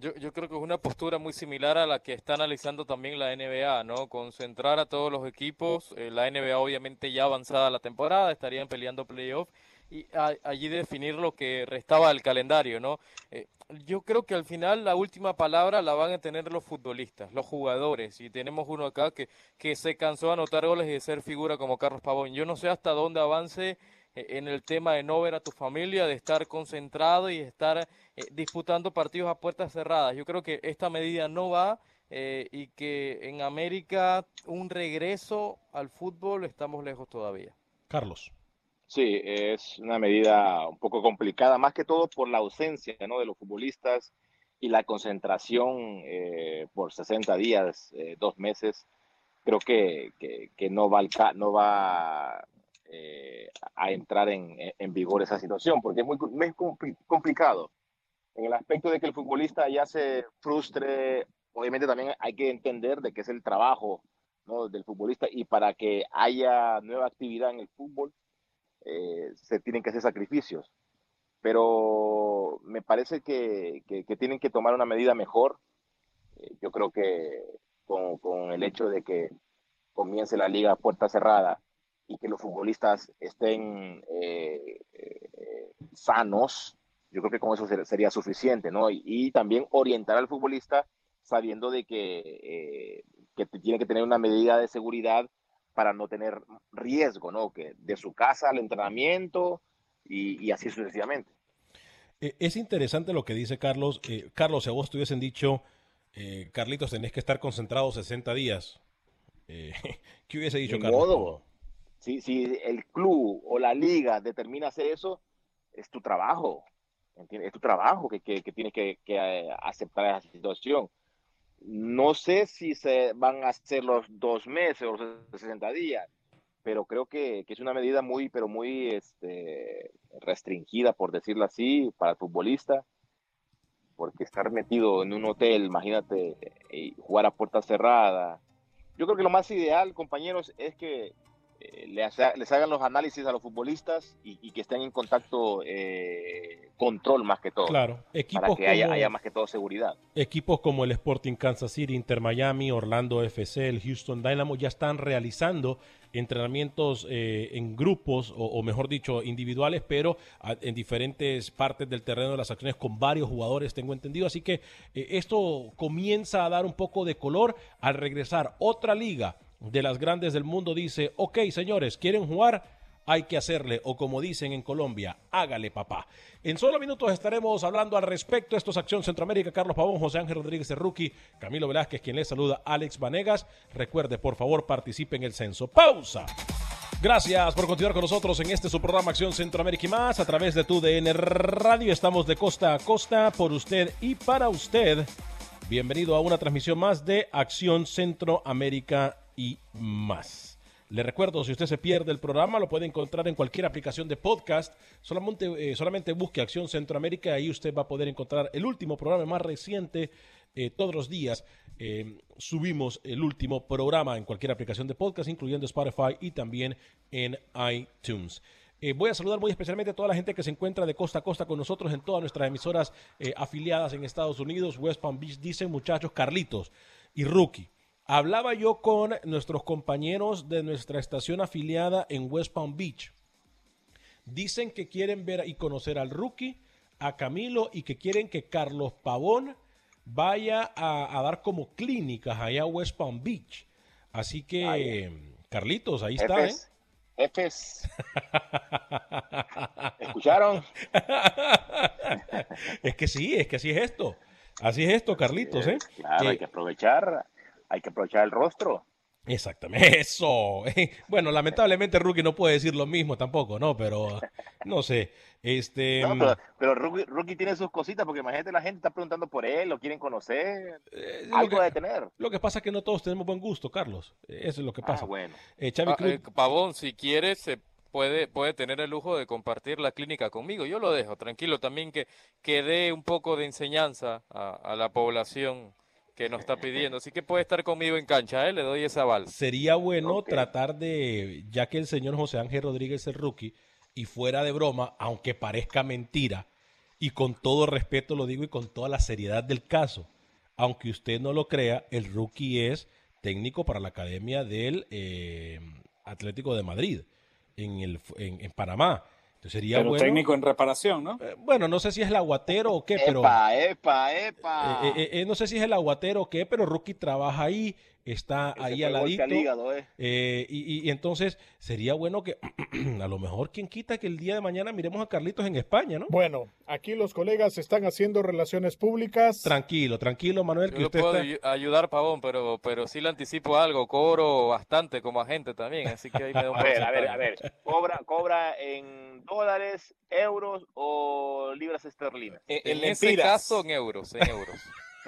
C: Yo, yo, creo que es una postura muy similar a la que está analizando también la NBA, ¿no? Concentrar a todos los equipos, eh, la NBA obviamente ya avanzada la temporada, estarían peleando playoff y allí definir lo que restaba del calendario, ¿no? Eh, yo creo que al final la última palabra la van a tener los futbolistas, los jugadores, y tenemos uno acá que, que se cansó de anotar goles y de ser figura como Carlos Pavón. Yo no sé hasta dónde avance en el tema de no ver a tu familia, de estar concentrado y estar eh, disputando partidos a puertas cerradas. Yo creo que esta medida no va eh, y que en América un regreso al fútbol estamos lejos todavía.
A: Carlos.
D: Sí, es una medida un poco complicada, más que todo por la ausencia ¿no? de los futbolistas y la concentración por 60 días, dos meses. Creo que, que, no va, no va eh, a entrar en, en, vigor esa situación, porque es muy, complicado. En el aspecto de que el futbolista ya se frustre, obviamente también hay que entender de que es el trabajo ¿no? del futbolista y para que haya nueva actividad en el fútbol eh, se tienen que hacer sacrificios. Pero me parece que, que, tienen que tomar una medida mejor. Eh, yo creo que con, con el hecho de que comience la liga a puerta cerrada y que los futbolistas estén eh, eh, sanos, yo creo que con eso sería suficiente, ¿no? Y, también orientar al futbolista sabiendo de que, eh, que tiene que tener una medida de seguridad para no tener riesgo, ¿no? Que de su casa al entrenamiento y, así sucesivamente.
A: Es interesante lo que dice Carlos. Carlos, si a vos te hubiesen dicho, Carlitos, tenés que estar concentrado 60 días, <laughs> ¿qué hubiese dicho Carlos?
D: Si, si el club o la liga determina hacer eso, es tu trabajo. Es tu trabajo que, que, tienes que, que, eh, aceptar esa situación. No sé si se van a hacer los dos meses o los 60 días, pero creo que, que, es una medida muy, pero muy este, restringida, por decirlo así, para el futbolista, porque estar metido en un hotel, imagínate, y jugar a puerta cerrada. Yo creo que lo más ideal, compañeros, es que eh, les, hagan los análisis a los futbolistas y, que estén en contacto eh, control más que todo.
A: Claro,
D: equipos para que haya, más que todo seguridad.
A: Equipos como el Sporting Kansas City, Inter Miami, Orlando FC, el Houston Dynamo ya están realizando entrenamientos eh, en grupos o, mejor dicho individuales, pero en diferentes partes del terreno de las acciones con varios jugadores, tengo entendido. Así que esto comienza a dar un poco de color al regresar otra liga de las grandes del mundo dice, ok señores, ¿quieren jugar? Hay que hacerle, o como dicen en Colombia, hágale papá. En solo minutos estaremos hablando al respecto. Esto es Acción Centroamérica. Carlos Pavón, José Ángel Rodríguez de Rookie, Camilo Velázquez, quien les saluda, Alex Vanegas. Recuerde, por favor, participe en el censo. Pausa. Gracias por continuar con nosotros en este su programa Acción Centroamérica y más a través de tu DN Radio. Estamos de costa a costa por usted y para usted. Bienvenido a una transmisión más de Acción Centroamérica y más. Le recuerdo, si usted se pierde el programa, lo puede encontrar en cualquier aplicación de podcast. Solamente, eh, busque Acción Centroamérica, ahí usted va a poder encontrar el último programa más reciente. Eh, todos los días eh, subimos el último programa en cualquier aplicación de podcast, incluyendo Spotify y también en iTunes. voy a saludar muy especialmente a toda la gente que se encuentra de costa a costa con nosotros en todas nuestras emisoras afiliadas en Estados Unidos. West Palm Beach dicen muchachos, Carlitos y Rookie. Hablaba yo con nuestros compañeros de nuestra estación afiliada en West Palm Beach. Dicen que quieren ver y conocer al rookie, a Camilo y que quieren que Carlos Pavón vaya a, dar como clínicas allá a West Palm Beach. Así que, Carlitos, ahí está, ¿eh?
D: Jefes. <laughs> ¿Escucharon?
A: es que sí, es que así es esto. Así es esto, Carlitos, ¿eh?
D: Claro, hay que aprovechar hay que aprovechar el rostro.
A: Exactamente, <laughs> eso. <laughs> Bueno, lamentablemente Rookie no puede decir lo mismo tampoco, ¿no? Pero no sé. Este. <laughs>
D: Mm, pero, Rookie, tiene sus cositas, porque imagínate la gente está preguntando por él, lo quieren conocer. Eh, algo de tener.
A: Lo que pasa es que no todos tenemos buen gusto, Carlos. Eso es lo que pasa.
D: Ah, bueno.
C: Eh, ah, eh, Pavón, si quieres, se puede, puede tener el lujo de compartir la clínica conmigo. Yo lo dejo, tranquilo. También que, que dé un poco de enseñanza a, a la población que nos está pidiendo. Así que puede estar conmigo en cancha, ¿eh? le doy esa aval.
A: Sería bueno tratar de, ya que el señor José Ángel Rodríguez es rookie, y fuera de broma, aunque parezca mentira, y con todo respeto lo digo y con toda la seriedad del caso, aunque usted no lo crea, el rookie es técnico para la Academia del eh, Atlético de Madrid en, el, en Panamá sería
B: pero técnico en reparación, ¿no?
A: Eh, bueno, no sé si es el aguatero o qué, pero...
D: Epa, epa, epa.
A: Eh, eh, no sé si es el aguatero o qué, pero Rookie trabaja ahí está ahí al ladito.
D: Eh.
A: Eh, y, entonces sería bueno que <clears throat> a lo mejor quien quita que el día de mañana miremos a Carlitos en España, ¿no?
E: Bueno, aquí los colegas están haciendo relaciones públicas.
A: Tranquilo, tranquilo, Manuel.
C: que usted puedo ayudar, Pavón, pero, pero sí le anticipo algo, cobro bastante como agente también, así que ahí me da un
D: A ver, a ver, a ver, ¿cobra, cobra en dólares, euros o libras esterlinas?
C: En, en ese caso en euros, en euros.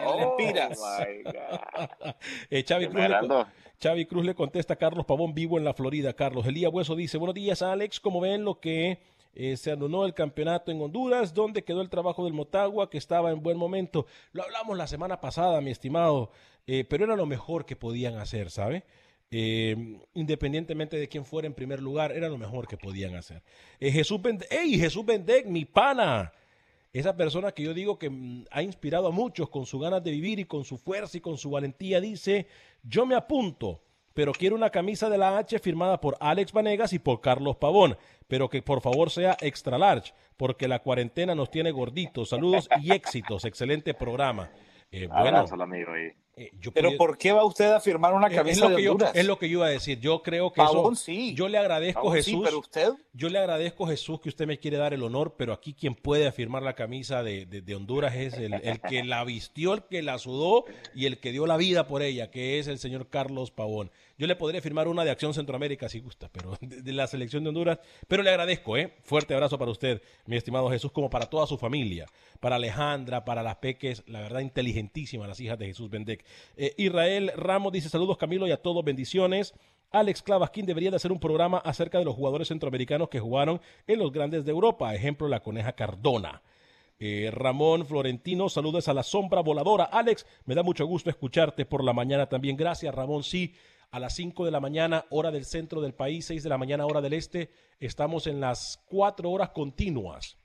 A: Oh, <laughs> eh, Chavi, Cruz le, contesta a Carlos Pavón, vivo en la Florida. Carlos Elías Hueso dice, buenos días Alex, como ven lo que eh, se anunó el campeonato en Honduras, donde quedó el trabajo del Motagua, que estaba en buen momento. Lo hablamos la semana pasada, mi estimado, eh, pero era lo mejor que podían hacer, ¿sabe? independientemente de quién fuera en primer lugar, era lo mejor que podían hacer. Jesús Bendec, ¡Ey, Jesús Bendec, mi pana! Esa persona que yo digo que mm, ha inspirado a muchos con su ganas de vivir y con su fuerza y con su valentía, dice, yo me apunto, pero quiero una camisa de la H firmada por Alex Vanegas y por Carlos Pavón, pero que por favor sea extra large, porque la cuarentena nos tiene gorditos. Saludos y éxitos, excelente programa.
D: Eh, amigo.
A: Eh,
B: Pero ¿por qué va usted a firmar una camisa
A: es,
B: de Honduras?
A: es lo que yo iba a decir. Yo creo que
B: Pavón,
A: eso,
B: sí.
A: yo le agradezco Jesús.
B: pero usted.
A: Yo le agradezco Jesús que usted me quiere dar el honor, pero aquí quien puede afirmar la camisa de, de, Honduras es el, el, que la vistió, el que la sudó y el que dio la vida por ella, que es el señor Carlos Pavón. Yo le podría firmar una de Acción Centroamérica si gusta, pero <laughs> de, la selección de Honduras. Pero le agradezco, ¿eh? Fuerte abrazo para usted, mi estimado Jesús, como para toda su familia, para Alejandra, para las peques, la verdad inteligentísima, las hijas de Jesús Bendec. Eh, Israel Ramos dice saludos Camilo y a todos bendiciones. Alex Clavasquín debería de hacer un programa acerca de los jugadores centroamericanos que jugaron en los grandes de Europa, ejemplo la Coneja Cardona. Eh, Ramón Florentino, saludos a la sombra voladora. Alex, me da mucho gusto escucharte por la mañana también. Gracias, Ramón. Sí, a las 5 de la mañana, hora del centro del país, 6 de la mañana, hora del este. Estamos en las 4 horas continuas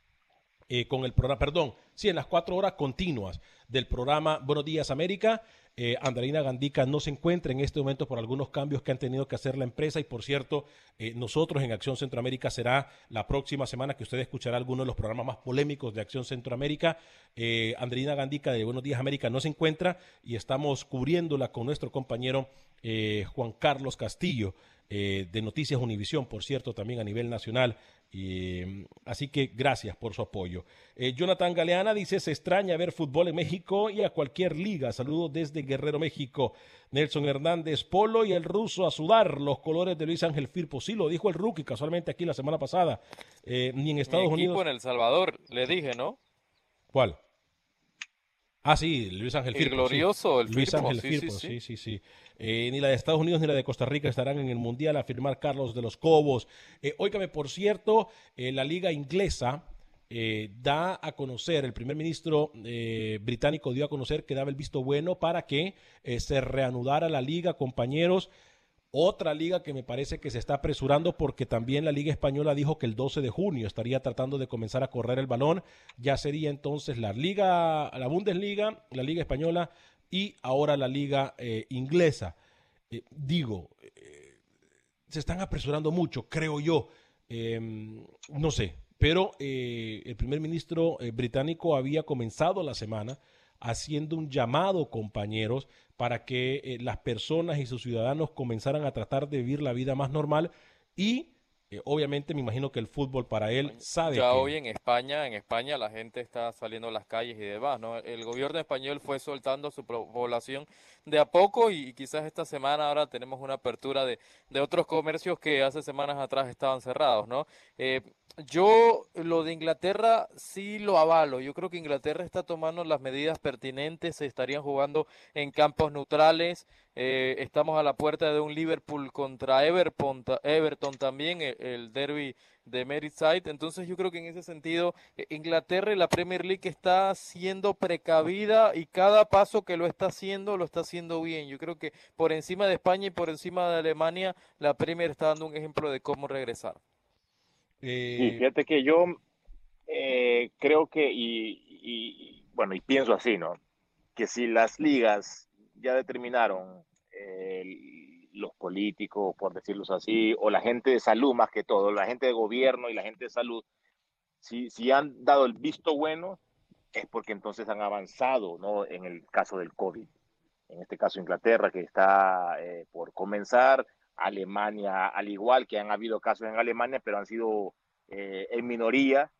A: eh, con el programa, perdón, sí, en las 4 horas continuas del programa Buenos Días América. Eh, Andreina Gandica no se encuentra en este momento por algunos cambios que han tenido que hacer la empresa y por cierto, eh, nosotros en Acción Centroamérica será la próxima semana que usted escuchará algunos de los programas más polémicos de Acción Centroamérica. Eh, Andreina Gandica de Buenos Días América no se encuentra y estamos cubriéndola con nuestro compañero eh, Juan Carlos Castillo. de Noticias Univisión, por cierto, también a nivel nacional. Y, así que gracias por su apoyo. Eh, Jonathan Galeana dice, se extraña ver fútbol en México y a cualquier liga. Saludos desde Guerrero, México. Nelson Hernández Polo y el ruso a sudar los colores de Luis Ángel Firpo. Sí, lo dijo el rookie casualmente aquí la semana pasada. Eh, ni en Estados
C: Mi equipo
A: Unidos.
C: en El Salvador, le dije, ¿no?
A: ¿Cuál? Ah, sí, Luis Ángel Firpo.
C: El glorioso,
A: el Luis Ángel Firpo, sí, sí, sí. Eh, ni la de Estados Unidos ni la de Costa Rica estarán en el Mundial a firmar Carlos de los Cobos. Eh, óigame, por cierto, eh, la liga inglesa eh, da a conocer, el primer ministro británico dio a conocer que daba el visto bueno para que se reanudara la liga, compañeros. Otra liga que me parece que se está apresurando porque también la Liga Española dijo que el 12 de junio estaría tratando de comenzar a correr el balón. Ya sería entonces la Liga, la Bundesliga, la Liga Española y ahora la Liga eh, Inglesa. Eh, digo, eh, se están apresurando mucho, creo yo. Em, no sé, pero el primer ministro británico había comenzado la semana haciendo un llamado, compañeros, para que eh, las personas y sus ciudadanos comenzaran a tratar de vivir la vida más normal y eh, obviamente me imagino que el fútbol para él sabe
C: Ya
A: que
C: hoy en España, en España la gente está saliendo a las calles y demás, ¿no? El gobierno español fue soltando su población de a poco y, quizás esta semana ahora tenemos una apertura de, de otros comercios que hace semanas atrás estaban cerrados, ¿no? Eh, yo lo de Inglaterra sí lo avalo. Yo creo que Inglaterra está tomando las medidas pertinentes, se estarían jugando en campos neutrales. eh, estamos a la puerta de un Liverpool contra Everton, Everton también, el, el derby de Merseyside. Entonces yo creo que en ese sentido eh, Inglaterra y la Premier League está siendo precavida y cada paso que lo está haciendo lo está haciendo bien. Yo creo que por encima de España y por encima de Alemania, la Premier está dando un ejemplo de cómo regresar.
A: Eh,
D: Sí, fíjate que yo eh, creo que, y, y- y, bueno, y pienso así, ¿no? Que si las ligas ya determinaron, eh, los políticos, por decirlo así, o la gente de salud más que todo, la gente de gobierno y la gente de salud, si, si han dado el visto bueno, es porque entonces han avanzado, ¿no? En el caso del COVID. En este caso Inglaterra, que está eh, por comenzar, Alemania, al igual que han habido casos en Alemania, pero han sido eh, en minoría.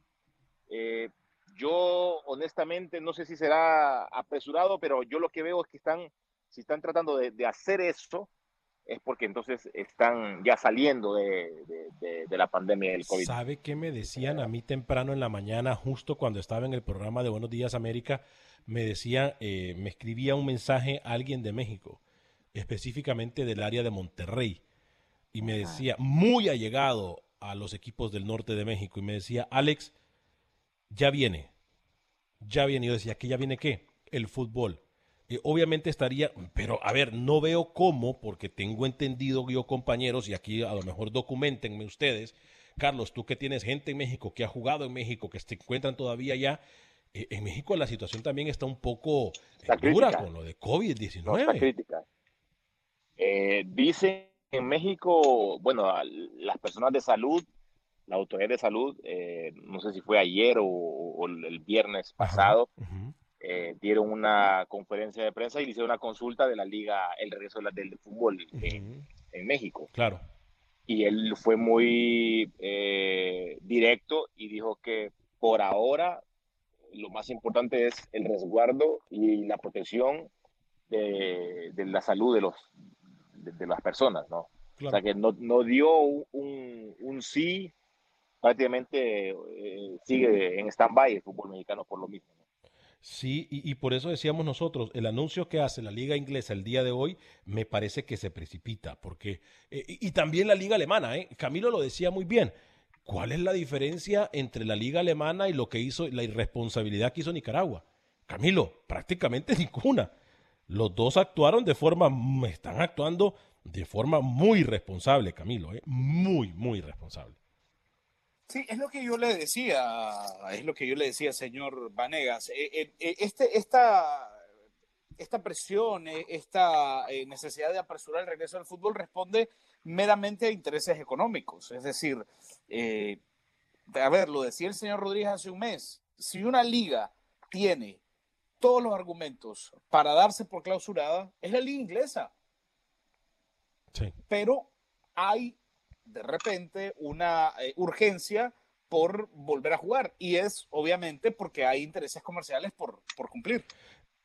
D: Eh, yo honestamente no sé si será apresurado, pero yo lo que veo es que están, si están tratando de, de hacer eso, es porque entonces están ya saliendo de, de- de- de la pandemia del COVID.
A: ¿Sabe qué me decían a mí temprano en la mañana, justo cuando estaba en el programa de Buenos Días América? Me decía, eh, me escribía un mensaje a alguien de México, específicamente del área de Monterrey, y me decía, muy allegado a los equipos del norte de México, y me decía, Alex, ya viene, ya viene. Yo decía, ¿que ya viene qué? El fútbol. Eh, obviamente estaría, pero a ver, no veo cómo, porque tengo entendido yo, compañeros, y aquí a lo mejor documentenme ustedes, Carlos, tú que tienes gente en México, que ha jugado en México, que se encuentran todavía allá, eh, en México la situación también está un poco eh, dura con lo de
D: No está
A: COVID-19.
D: crítica. Eh, dicen en México, bueno, las personas de salud, la autoridad de salud, eh, no sé si fue ayer o, o el viernes pasado, eh, dieron una conferencia de prensa y le hicieron una consulta de la liga, el regreso del fútbol en, México.
A: Claro.
D: Y él fue muy eh, directo y dijo que por ahora lo más importante es el resguardo y la protección de, la salud de, los, de, las personas, ¿no? O sea que no, no dio un, un, sí, prácticamente eh, sigue en stand-by el fútbol mexicano por lo mismo.
A: Sí, y, por eso decíamos nosotros, el anuncio que hace la liga inglesa el día de hoy me parece que se precipita, porque, eh, y, también la liga alemana, ¿eh? Camilo lo decía muy bien, ¿cuál es la diferencia entre la liga alemana y lo que hizo, la irresponsabilidad que hizo Nicaragua? Camilo, prácticamente <laughs> ninguna. Los dos actuaron de forma, están actuando de forma muy responsable, Camilo, ¿eh? muy, muy responsable.
B: Sí, es lo que yo le decía, es lo que yo le decía, señor Vanegas. Eh, eh, eh, este, esta, esta presión, esta necesidad de apresurar el regreso al fútbol responde meramente a intereses económicos. Es decir, a ver, lo decía el señor Rodríguez hace un mes, si una liga tiene todos los argumentos para darse por clausurada, es la liga inglesa. Sí. Pero hay de repente una eh, urgencia por volver a jugar y es obviamente porque hay intereses comerciales por, por cumplir.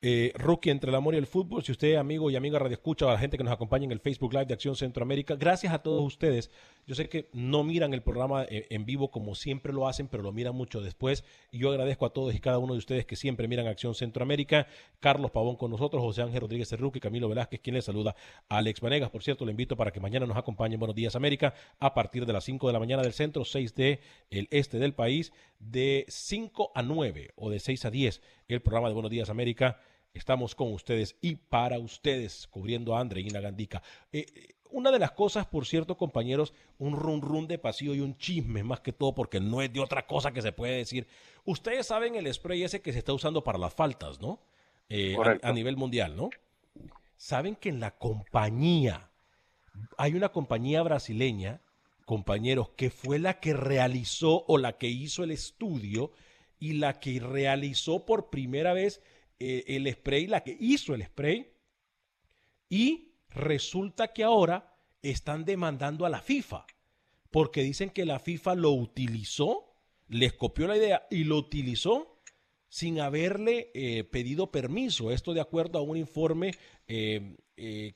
A: Eh, rookie entre el amor y el fútbol. Si usted, amigo y amiga Radio Escucha, a la gente que nos acompaña en el Facebook Live de Acción Centroamérica, gracias a todos ustedes. Yo sé que no miran el programa eh, en vivo como siempre lo hacen, pero lo miran mucho después. Y yo agradezco a todos y cada uno de ustedes que siempre miran Acción Centroamérica. Carlos Pavón con nosotros, José Ángel Rodríguez Rookie, Camilo Velázquez, quien les saluda. Alex Vanegas, por cierto, le invito para que mañana nos acompañe en Buenos Días América a partir de las 5 de la mañana del centro, 6 de el este del país, de 5 a 9 o de 6 a 10, el programa de Buenos Días América Estamos con ustedes y para ustedes, cubriendo a Andreina Gandica. Eh, eh, una de las cosas, por cierto, compañeros, un run run de pasillo y un chisme más que todo, porque no es de otra cosa que se puede decir. Ustedes saben el spray ese que se está usando para las faltas, ¿no? Eh, a, nivel mundial, ¿no? Saben que en la compañía, hay una compañía brasileña, compañeros, que fue la que realizó o la que hizo el estudio y la que realizó por primera vez eh, el spray, la que hizo el spray, y resulta que ahora están demandando a la FIFA, porque dicen que la FIFA lo utilizó, les copió la idea y lo utilizó sin haberle eh, pedido permiso. Esto de acuerdo a un informe eh,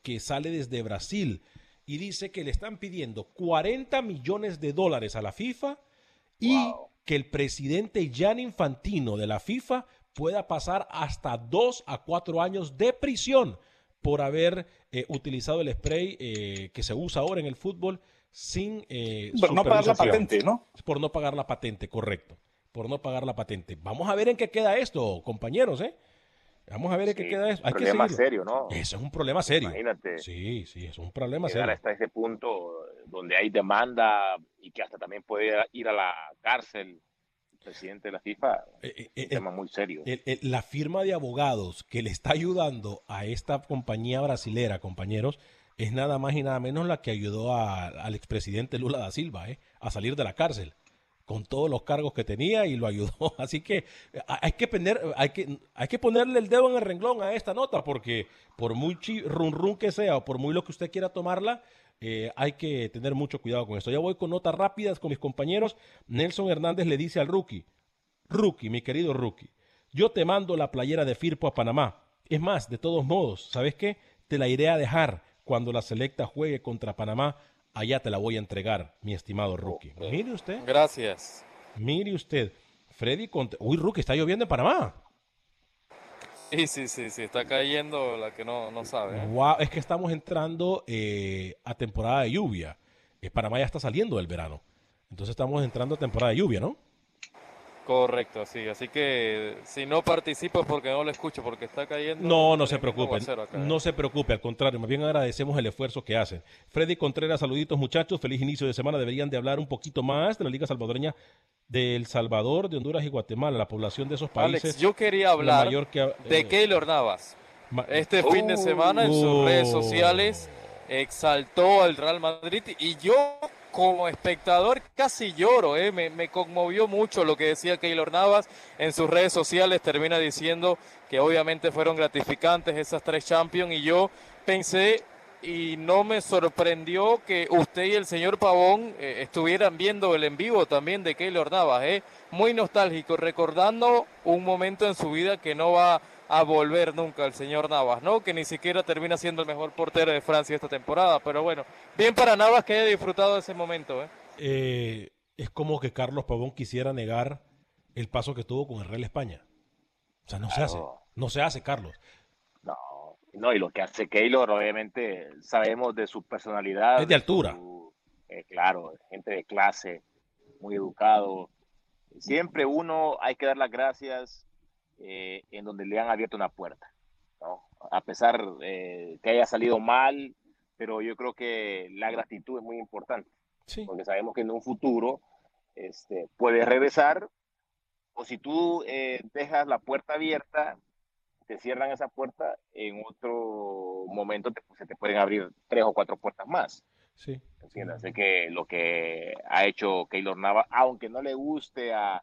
A: que sale desde Brasil y dice que le están pidiendo 40 millones de dólares a la FIFA y que el presidente Jan Infantino de la FIFA pueda pasar hasta dos a cuatro años de prisión por haber eh, utilizado el spray eh, que se usa ahora en el fútbol sin
B: eh, por no pagar la patente, ¿no?
A: Por no pagar la patente, correcto. Por no pagar la patente. Vamos a ver en qué queda esto, compañeros, ¿eh? Vamos a ver en qué queda esto.
D: Hay un problema serio, ¿no?
A: Eso es un problema serio.
D: Imagínate.
A: Sí, sí, es un problema serio.
D: hasta ese punto donde hay demanda y que hasta también puede ir a la cárcel presidente de la FIFA, eh, eh, un tema muy serio.
A: la firma de abogados que le está ayudando a esta compañía brasilera, compañeros, es nada más y nada menos la que ayudó al expresidente Lula da Silva eh, a salir de la cárcel con todos los cargos que tenía y lo ayudó. <laughs> Así que hay que, poner, hay que, hay que ponerle el dedo en el renglón a esta nota porque por muy run run que sea o por muy lo que usted quiera tomarla, eh, hay que tener mucho cuidado con esto. Ya voy con notas rápidas con mis compañeros. Nelson Hernández le dice al rookie, rookie, mi querido rookie, yo te mando la playera de Firpo a Panamá. Es más, de todos modos, ¿sabes qué? Te la iré a dejar cuando la selecta juegue contra Panamá. Allá te la voy a entregar, mi estimado rookie. Mire usted.
C: Gracias.
A: Mire usted. Freddy Uy, rookie, está lloviendo en Panamá.
C: Sí, sí, sí, sí, está cayendo la que no, no sabe.
A: Wow, ¿eh? es que estamos entrando eh, a temporada de lluvia. Eh, Panamá ya está saliendo del verano. Entonces estamos entrando a temporada de lluvia, ¿no?
C: Correcto, sí. Así que si no participo es porque no lo escucho, porque está cayendo.
A: No, no se preocupe. No se preocupe, al contrario, más bien agradecemos el esfuerzo que hacen. Freddy Contreras, saluditos muchachos, feliz inicio de semana. Deberían de hablar un poquito más de la Liga Salvadoreña de El Salvador, de Honduras y Guatemala, la población de esos países.
C: Alex, yo quería hablar de eh, Keylor Navas. Este fin de semana en sus redes sociales exaltó al Real Madrid y yo como espectador casi lloro, ¿eh? me, conmovió mucho lo que decía Keylor Navas en sus redes sociales, termina diciendo que obviamente fueron gratificantes esas tres Champions y yo pensé y no me sorprendió que usted y el señor Pavón eh, estuvieran viendo el en vivo también de Keylor Navas, ¿eh? muy nostálgico, recordando un momento en su vida que no va a volver nunca el señor Navas, ¿no? Que ni siquiera termina siendo el mejor portero de Francia esta temporada, pero bueno, bien para Navas que haya disfrutado de ese momento, ¿eh?
A: eh es como que Carlos Pavón quisiera negar el paso que tuvo con el Real España. O sea, no se hace, no se hace, Carlos.
D: No, no, y lo que hace Keylor, obviamente, sabemos de su personalidad.
A: Es de altura.
D: Eh, claro, gente de clase, muy educado. Siempre uno hay que dar las gracias eh, en donde le han abierto una puerta. A pesar eh, que haya salido mal, pero yo creo que la gratitud es muy importante. Porque sabemos que en un futuro este, puedes regresar o si tú dejas la puerta abierta, te cierran esa puerta, en otro momento se te pueden abrir tres o cuatro puertas más.
A: Sí.
D: Así que lo que ha hecho Keylor Nava, aunque no le guste a,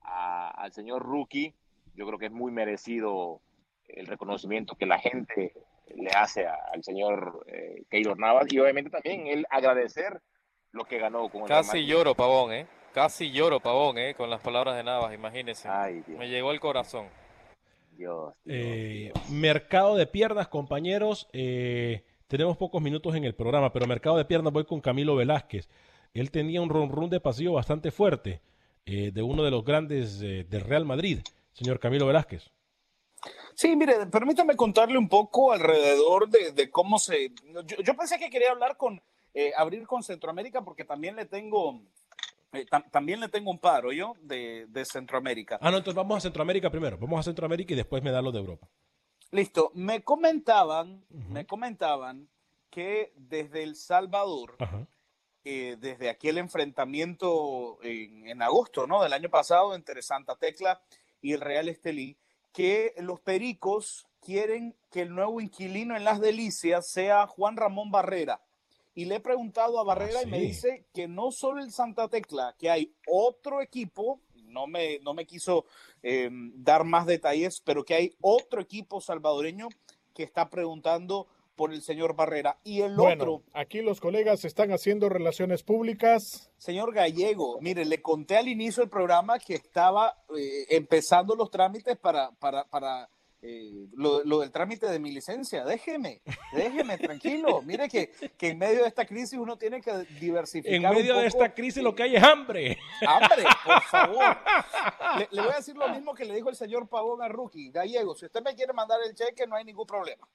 D: al señor Rookie, yo creo que es muy merecido el reconocimiento que la gente le hace al señor eh, Keylor Navas y obviamente también el agradecer lo que ganó con
C: el Casi lloro, Pavón, ¿eh? Casi lloro, Pavón, ¿eh? Con las palabras de Navas, imagínese. Me llegó el corazón.
A: Eh, mercado de piernas, compañeros. Eh, tenemos pocos minutos en el programa, pero mercado de piernas voy con Camilo Velázquez. Él tenía un run run de pasillo bastante fuerte eh, de uno de los grandes del Real Madrid, señor Camilo Velázquez.
B: Sí, mire, permítame contarle un poco alrededor de, cómo se... Yo, pensé que quería hablar con, abrir con Centroamérica porque también le tengo eh, también le tengo un paro yo de, Centroamérica.
A: Ah, no, entonces vamos a Centroamérica primero. Vamos a Centroamérica y después me da lo de Europa.
B: Listo. Me comentaban, me comentaban que desde El Salvador, eh, desde aquel enfrentamiento en, agosto, ¿no? Del año pasado entre Santa Tecla y el Real Estelí, que los pericos quieren que el nuevo inquilino en Las Delicias sea Juan Ramón Barrera. Y le he preguntado a Barrera y me dice que no solo el Santa Tecla, que hay otro equipo, no me, no me quiso em, dar más detalles, pero que hay otro equipo salvadoreño que está preguntando por el señor Barrera. Y el otro.
E: Aquí los colegas están haciendo relaciones públicas.
B: Señor Gallego, mire, le conté al inicio del programa que estaba eh, empezando los trámites para, para, para eh, lo, del trámite de mi licencia. Déjeme, déjeme, tranquilo. Mire que, que, en medio de esta crisis uno tiene que diversificar.
A: En medio de esta crisis lo que hay es hambre.
B: Hambre, por favor. <laughs> Le, voy a decir lo mismo que le dijo el señor Pavón a Rookie. Gallego, si usted me quiere mandar el cheque, no hay ningún problema.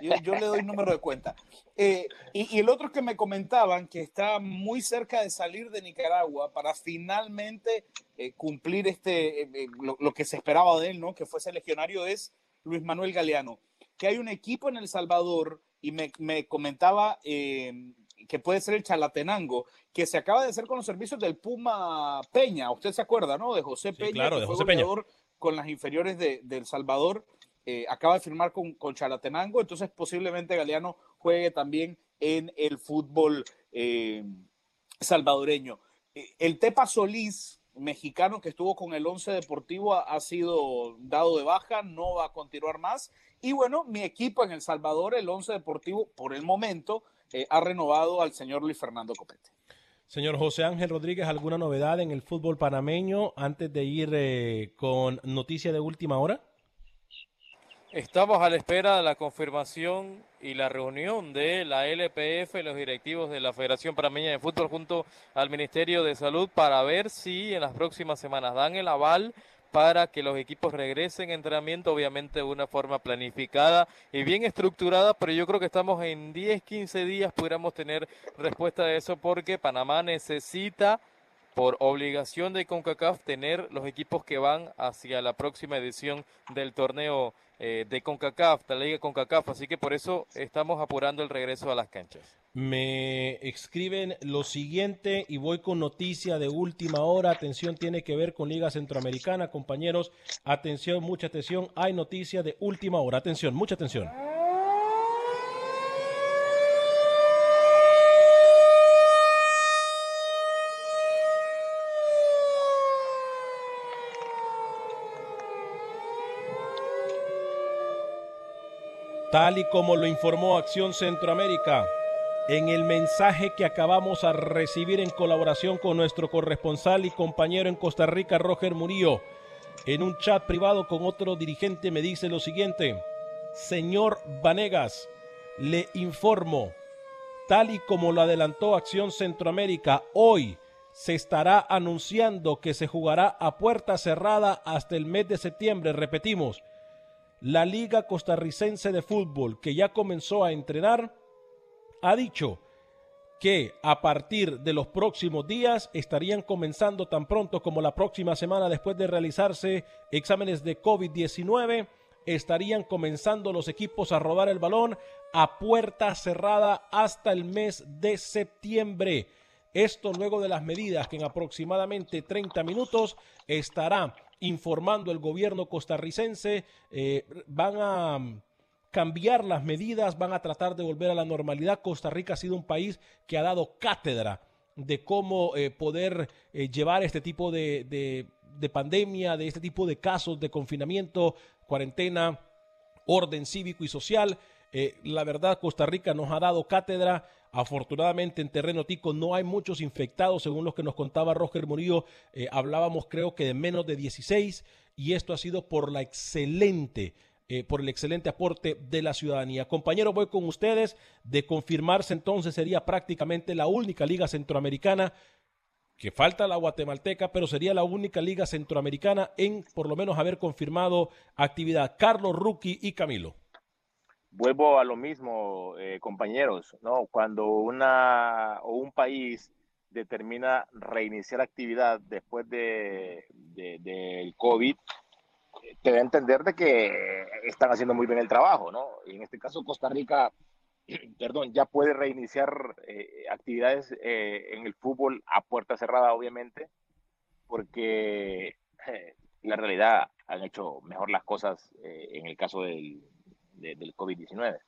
B: Yo, le doy número de cuenta. Eh, y, el otro que me comentaban que está muy cerca de salir de Nicaragua para finalmente eh, cumplir este, eh, lo, que se esperaba de él, ¿no? Que fuese legionario es Luis Manuel Galeano. Que hay un equipo en El Salvador y me, me comentaba que puede ser el Chalatenango, que se acaba de hacer con los servicios del Puma Peña. Usted se acuerda, ¿no? De José Peña,
A: claro, de José Peña.
B: con las inferiores de, de El Salvador eh, acaba de firmar con, con, Chalatenango, entonces posiblemente Galeano juegue también en el fútbol eh, salvadoreño. Eh, el Tepa Solís, mexicano que estuvo con el Once Deportivo, ha, sido dado de baja, no va a continuar más. Y bueno, mi equipo en El Salvador, el Once Deportivo, por el momento, ha renovado al señor Luis Fernando Copete.
A: Señor José Ángel Rodríguez, ¿alguna novedad en el fútbol panameño antes de ir con noticia de última hora?
C: Estamos a la espera de la confirmación y la reunión de la LPF los directivos de la Federación Panameña de Fútbol junto al Ministerio de Salud para ver si en las próximas semanas dan el aval para que los equipos regresen a entrenamiento, obviamente de una forma planificada y bien estructurada, pero yo creo que estamos en 10, 15 días, pudiéramos tener respuesta de eso porque Panamá necesita por obligación de CONCACAF tener los equipos que van hacia la próxima edición del torneo eh, de CONCACAF, la Liga CONCACAF, así que por eso estamos apurando el regreso a las canchas.
A: Me escriben lo siguiente y voy con noticia de última hora. Atención, tiene que ver con Liga Centroamericana, compañeros. Atención, mucha atención. Hay noticia de última hora. Atención, mucha atención. Tal y como lo informó Acción Centroamérica, en el mensaje que acabamos a recibir en colaboración con nuestro corresponsal y compañero en Costa Rica, Roger Murillo, en un chat privado con otro dirigente me dice lo siguiente, señor Vanegas, le informo, tal y como lo adelantó Acción Centroamérica, hoy se estará anunciando que se jugará a puerta cerrada hasta el mes de septiembre, repetimos, la Liga Costarricense de Fútbol, que ya comenzó a entrenar, ha dicho que a partir de los próximos días estarían comenzando tan pronto como la próxima semana después de realizarse exámenes de COVID-19, estarían comenzando los equipos a rodar el balón a puerta cerrada hasta el mes de septiembre. Esto luego de las medidas que en aproximadamente 30 minutos estará informando el gobierno costarricense. Eh, van a cambiar las medidas, van a tratar de volver a la normalidad. Costa Rica ha sido un país que ha dado cátedra de cómo eh, poder eh, llevar este tipo de, de, pandemia, de este tipo de casos de confinamiento, cuarentena, orden cívico y social. La verdad, Costa Rica nos ha dado cátedra. Afortunadamente en terreno tico no hay muchos infectados, según lo que nos contaba Roger Murillo. hablábamos creo que de menos de 16 y esto ha sido por la excelente eh, por el excelente aporte de la ciudadanía. Compañero, voy con ustedes. De confirmarse entonces sería prácticamente la única liga centroamericana que falta la guatemalteca, pero sería la única liga centroamericana en por lo menos haber confirmado actividad. Carlos, Rookie y Camilo.
D: Vuelvo a lo mismo, eh, compañeros, ¿no? Cuando una o un país determina reiniciar actividad después de, del COVID, te da a entender de que están haciendo muy bien el trabajo, ¿no? Y en este caso Costa Rica, <clears throat> perdón, ya puede reiniciar eh, actividades eh, en el fútbol a puerta cerrada, obviamente, porque eh, la realidad han hecho mejor las cosas en el caso del, del COVID-19.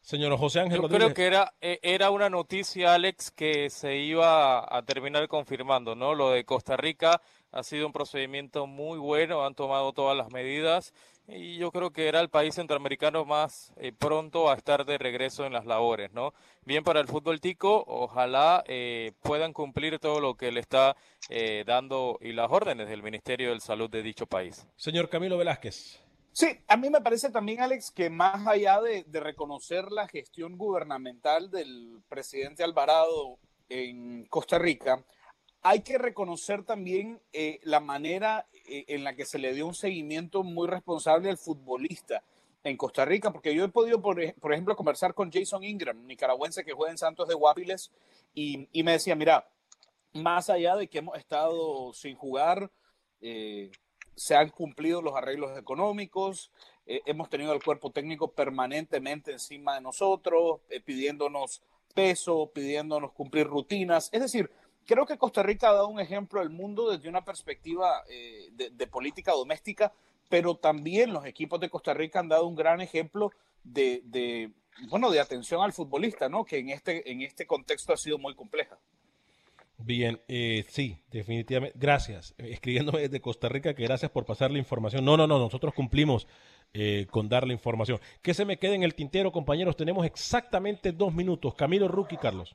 A: Señor José Ángel
C: Yo creo que era, era una noticia, Alex, que se iba a terminar confirmando, ¿no? Lo de Costa Rica ha sido un procedimiento muy bueno, han tomado todas las medidas y yo creo que era el país centroamericano más eh, pronto a estar de regreso en las labores, ¿no? Bien para el fútbol tico, ojalá eh, puedan cumplir todo lo que le está eh, dando y las órdenes del Ministerio de Salud de dicho país.
A: Señor Camilo Velázquez.
B: Sí, a mí me parece también, Alex, que más allá de, reconocer la gestión gubernamental del presidente Alvarado en Costa Rica, hay que reconocer también eh, la manera eh, en la que se le dio un seguimiento muy responsable al futbolista en Costa Rica, porque yo he podido, por, ejemplo, conversar con Jason Ingram, nicaragüense que juega en Santos de Guapiles, y, me decía, mira, más allá de que hemos estado sin jugar, eh, se han cumplido los arreglos económicos, hemos tenido el cuerpo técnico permanentemente encima de nosotros, pidiéndonos peso, pidiéndonos cumplir rutinas, es decir, creo que Costa Rica ha dado un ejemplo al mundo desde una perspectiva eh, de, política doméstica, pero también los equipos de Costa Rica han dado un gran ejemplo de, bueno, de atención al futbolista, ¿no? Que en este, en este contexto ha sido muy compleja.
A: Bien, eh, sí, definitivamente. Gracias. Escribiéndome desde Costa Rica que gracias por pasar la información. No, no, no, nosotros cumplimos eh, con dar la información. Que se me quede en el tintero, compañeros. Tenemos exactamente dos minutos. Camilo Ruki, Carlos.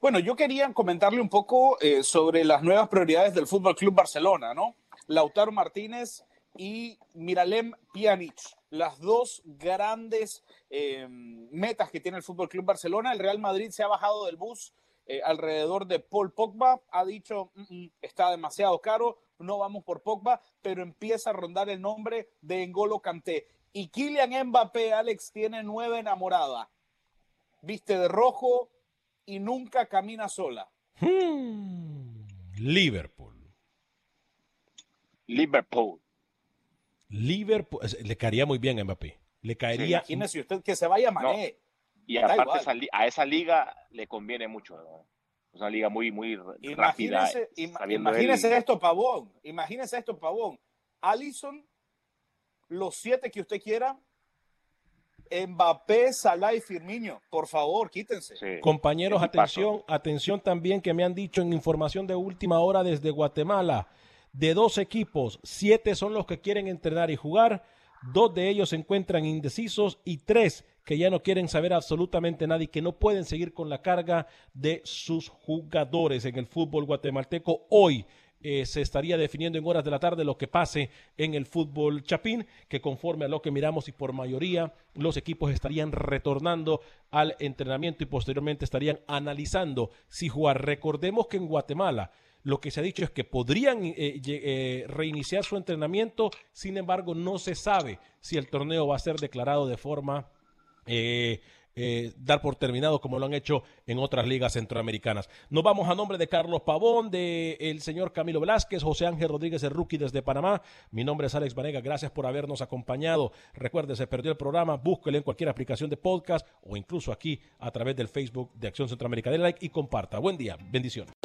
B: Bueno, yo quería comentarle un poco eh, sobre las nuevas prioridades del Fútbol Club Barcelona, ¿no? Lautaro Martínez y Miralem Pjanic, las dos grandes eh, metas que tiene el Fútbol Club Barcelona. El Real Madrid se ha bajado del bus eh, alrededor de Paul Pogba, ha dicho mm, mm, está demasiado caro, no vamos por Pogba, pero empieza a rondar el nombre de Engolo Kanté. Y Kylian Mbappé, Alex, tiene nueve enamorada. Viste de rojo, y nunca camina sola.
A: Hmm. Liverpool.
D: Liverpool.
A: Liverpool. Le caería muy bien a Mbappé. Le caería.
B: imagínese usted que se vaya a Mané.
D: Y aparte a esa liga le conviene mucho. Es una liga muy, muy rápida.
B: Imagínese esto, Pavón. Imagínese esto, Pavón. Allison, los siete que usted quiera, Mbappé, Salah y Firmino, por favor, quítense.
A: Compañeros, atención, atención también que me han dicho en información de última hora desde Guatemala, de dos equipos, siete son los que quieren entrenar y jugar, dos de ellos se encuentran indecisos y tres que ya no quieren saber absolutamente nada y que no pueden seguir con la carga de sus jugadores en el fútbol guatemalteco hoy. Eh, se estaría definiendo en horas de la tarde lo que pase en el fútbol chapín, que conforme a lo que miramos y por mayoría los equipos estarían retornando al entrenamiento y posteriormente estarían analizando si jugar. Recordemos que en Guatemala lo que se ha dicho es que podrían eh, eh, reiniciar su entrenamiento, sin embargo no se sabe si el torneo va a ser declarado de forma eh, dar por terminado como lo han hecho en otras ligas centroamericanas. Nos vamos a nombre de Carlos Pavón, de el señor Camilo Velázquez, José Ángel Rodríguez, el rookie desde Panamá. Mi nombre es Alex Vanega, gracias por habernos acompañado. Recuerde, se perdió el programa, búsquelo en cualquier aplicación de podcast o incluso aquí a través del Facebook de Acción Centroamérica. De like y comparta. Buen día, bendiciones.